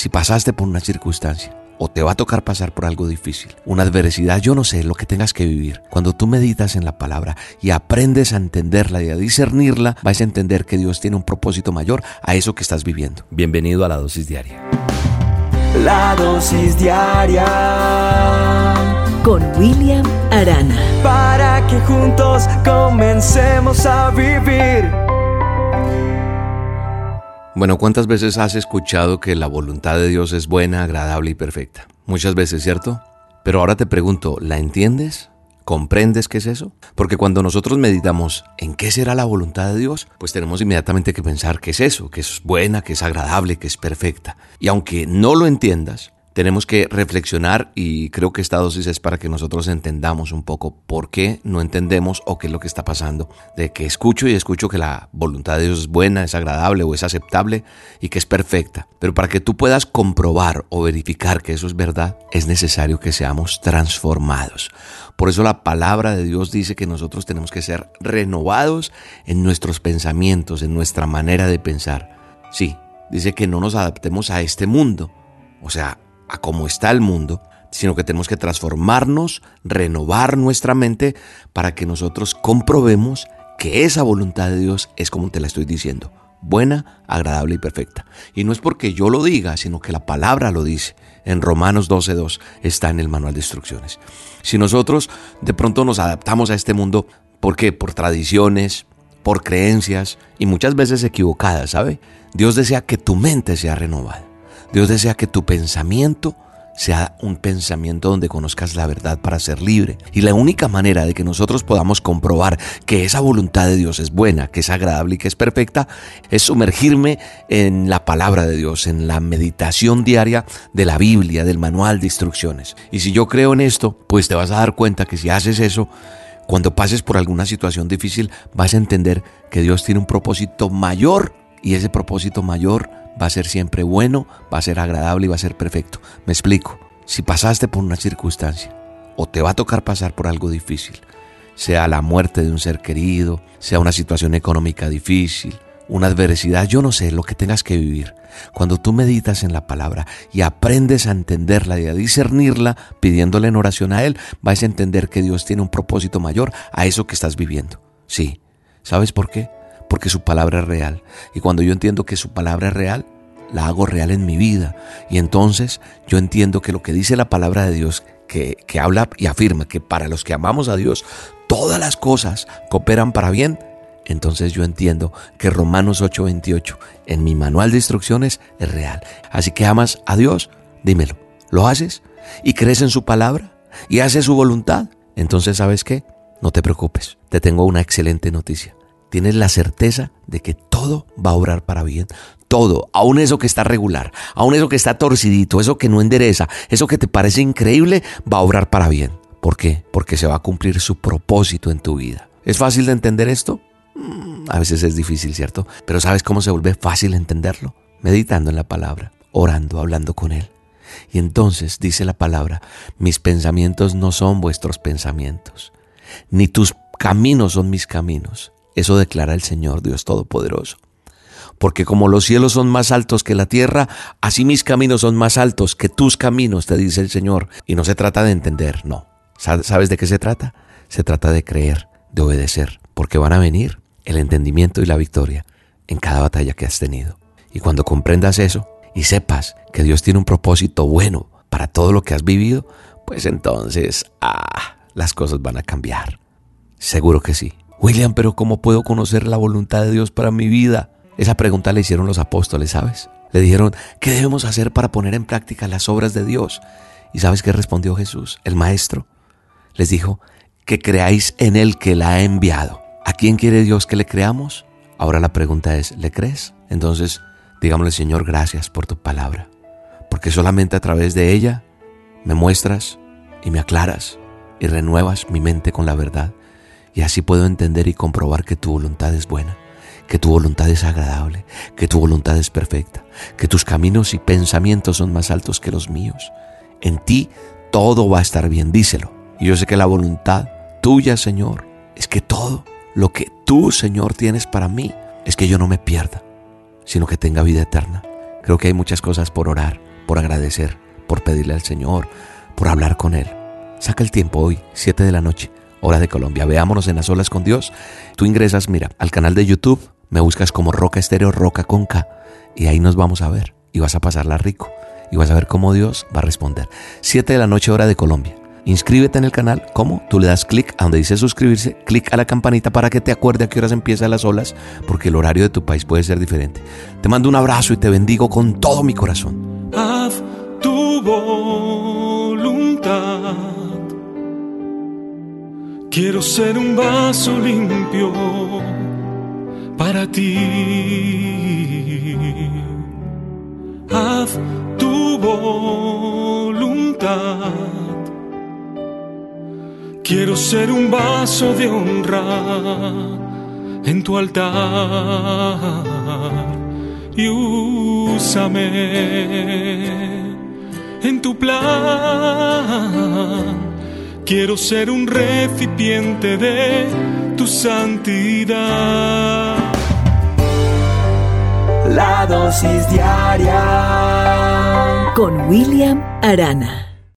Si pasaste por una circunstancia o te va a tocar pasar por algo difícil, una adversidad, yo no sé lo que tengas que vivir. Cuando tú meditas en la palabra y aprendes a entenderla y a discernirla, vas a entender que Dios tiene un propósito mayor a eso que estás viviendo. Bienvenido a la dosis diaria. La dosis diaria con William Arana. Para que juntos comencemos a vivir. Bueno, ¿cuántas veces has escuchado que la voluntad de Dios es buena, agradable y perfecta? Muchas veces, ¿cierto? Pero ahora te pregunto, ¿la entiendes? ¿Comprendes qué es eso? Porque cuando nosotros meditamos en qué será la voluntad de Dios, pues tenemos inmediatamente que pensar qué es eso, que es buena, que es agradable, que es perfecta. Y aunque no lo entiendas, tenemos que reflexionar y creo que esta dosis es para que nosotros entendamos un poco por qué no entendemos o qué es lo que está pasando. De que escucho y escucho que la voluntad de Dios es buena, es agradable o es aceptable y que es perfecta. Pero para que tú puedas comprobar o verificar que eso es verdad, es necesario que seamos transformados. Por eso la palabra de Dios dice que nosotros tenemos que ser renovados en nuestros pensamientos, en nuestra manera de pensar. Sí, dice que no nos adaptemos a este mundo. O sea, a cómo está el mundo, sino que tenemos que transformarnos, renovar nuestra mente para que nosotros comprobemos que esa voluntad de Dios es como te la estoy diciendo, buena, agradable y perfecta. Y no es porque yo lo diga, sino que la palabra lo dice. En Romanos 12.2 está en el manual de instrucciones. Si nosotros de pronto nos adaptamos a este mundo, ¿por qué? Por tradiciones, por creencias y muchas veces equivocadas, ¿sabe? Dios desea que tu mente sea renovada. Dios desea que tu pensamiento sea un pensamiento donde conozcas la verdad para ser libre. Y la única manera de que nosotros podamos comprobar que esa voluntad de Dios es buena, que es agradable y que es perfecta, es sumergirme en la palabra de Dios, en la meditación diaria de la Biblia, del manual de instrucciones. Y si yo creo en esto, pues te vas a dar cuenta que si haces eso, cuando pases por alguna situación difícil, vas a entender que Dios tiene un propósito mayor y ese propósito mayor va a ser siempre bueno, va a ser agradable y va a ser perfecto. Me explico. Si pasaste por una circunstancia o te va a tocar pasar por algo difícil, sea la muerte de un ser querido, sea una situación económica difícil, una adversidad, yo no sé lo que tengas que vivir. Cuando tú meditas en la palabra y aprendes a entenderla y a discernirla, pidiéndole en oración a Él, vas a entender que Dios tiene un propósito mayor a eso que estás viviendo. Sí. ¿Sabes por qué? Porque su palabra es real. Y cuando yo entiendo que su palabra es real, la hago real en mi vida. Y entonces yo entiendo que lo que dice la palabra de Dios, que, que habla y afirma que para los que amamos a Dios, todas las cosas cooperan para bien, entonces yo entiendo que Romanos 8:28 en mi manual de instrucciones es real. Así que amas a Dios, dímelo. ¿Lo haces? ¿Y crees en su palabra? ¿Y haces su voluntad? Entonces, ¿sabes qué? No te preocupes, te tengo una excelente noticia tienes la certeza de que todo va a obrar para bien. Todo, aun eso que está regular, aun eso que está torcidito, eso que no endereza, eso que te parece increíble, va a obrar para bien. ¿Por qué? Porque se va a cumplir su propósito en tu vida. ¿Es fácil de entender esto? Mm, a veces es difícil, ¿cierto? Pero ¿sabes cómo se vuelve fácil entenderlo? Meditando en la palabra, orando, hablando con Él. Y entonces dice la palabra, mis pensamientos no son vuestros pensamientos, ni tus caminos son mis caminos. Eso declara el Señor Dios Todopoderoso. Porque como los cielos son más altos que la tierra, así mis caminos son más altos que tus caminos, te dice el Señor. Y no se trata de entender, no. ¿Sabes de qué se trata? Se trata de creer, de obedecer, porque van a venir el entendimiento y la victoria en cada batalla que has tenido. Y cuando comprendas eso y sepas que Dios tiene un propósito bueno para todo lo que has vivido, pues entonces, ah, las cosas van a cambiar. Seguro que sí. William, pero ¿cómo puedo conocer la voluntad de Dios para mi vida? Esa pregunta le hicieron los apóstoles, ¿sabes? Le dijeron, ¿qué debemos hacer para poner en práctica las obras de Dios? ¿Y sabes qué respondió Jesús, el Maestro? Les dijo, que creáis en el que la ha enviado. ¿A quién quiere Dios que le creamos? Ahora la pregunta es, ¿le crees? Entonces, digámosle, Señor, gracias por tu palabra, porque solamente a través de ella me muestras y me aclaras y renuevas mi mente con la verdad. Y así puedo entender y comprobar que tu voluntad es buena, que tu voluntad es agradable, que tu voluntad es perfecta, que tus caminos y pensamientos son más altos que los míos. En ti todo va a estar bien, díselo. Y yo sé que la voluntad tuya, Señor, es que todo lo que tú, Señor, tienes para mí es que yo no me pierda, sino que tenga vida eterna. Creo que hay muchas cosas por orar, por agradecer, por pedirle al Señor, por hablar con Él. Saca el tiempo hoy, 7 de la noche, hora de Colombia. Veámonos en las olas con Dios. Tú ingresas, mira, al canal de YouTube, me buscas como Roca Estéreo, Roca con K, y ahí nos vamos a ver. Y vas a pasarla rico. Y vas a ver cómo Dios va a responder. 7 de la noche, hora de Colombia. Inscríbete en el canal. ¿Cómo? Tú le das clic a donde dice suscribirse, clic a la campanita para que te acuerde a qué horas empiezan las olas, porque el horario de tu país puede ser diferente. Te mando un abrazo y te bendigo con todo mi corazón. Quiero ser un vaso limpio para ti. Haz tu voluntad Quiero ser un vaso de honra en tu altar y úsame en tu plan. Quiero ser un recipiente de tu santidad. La dosis diaria con William Arana.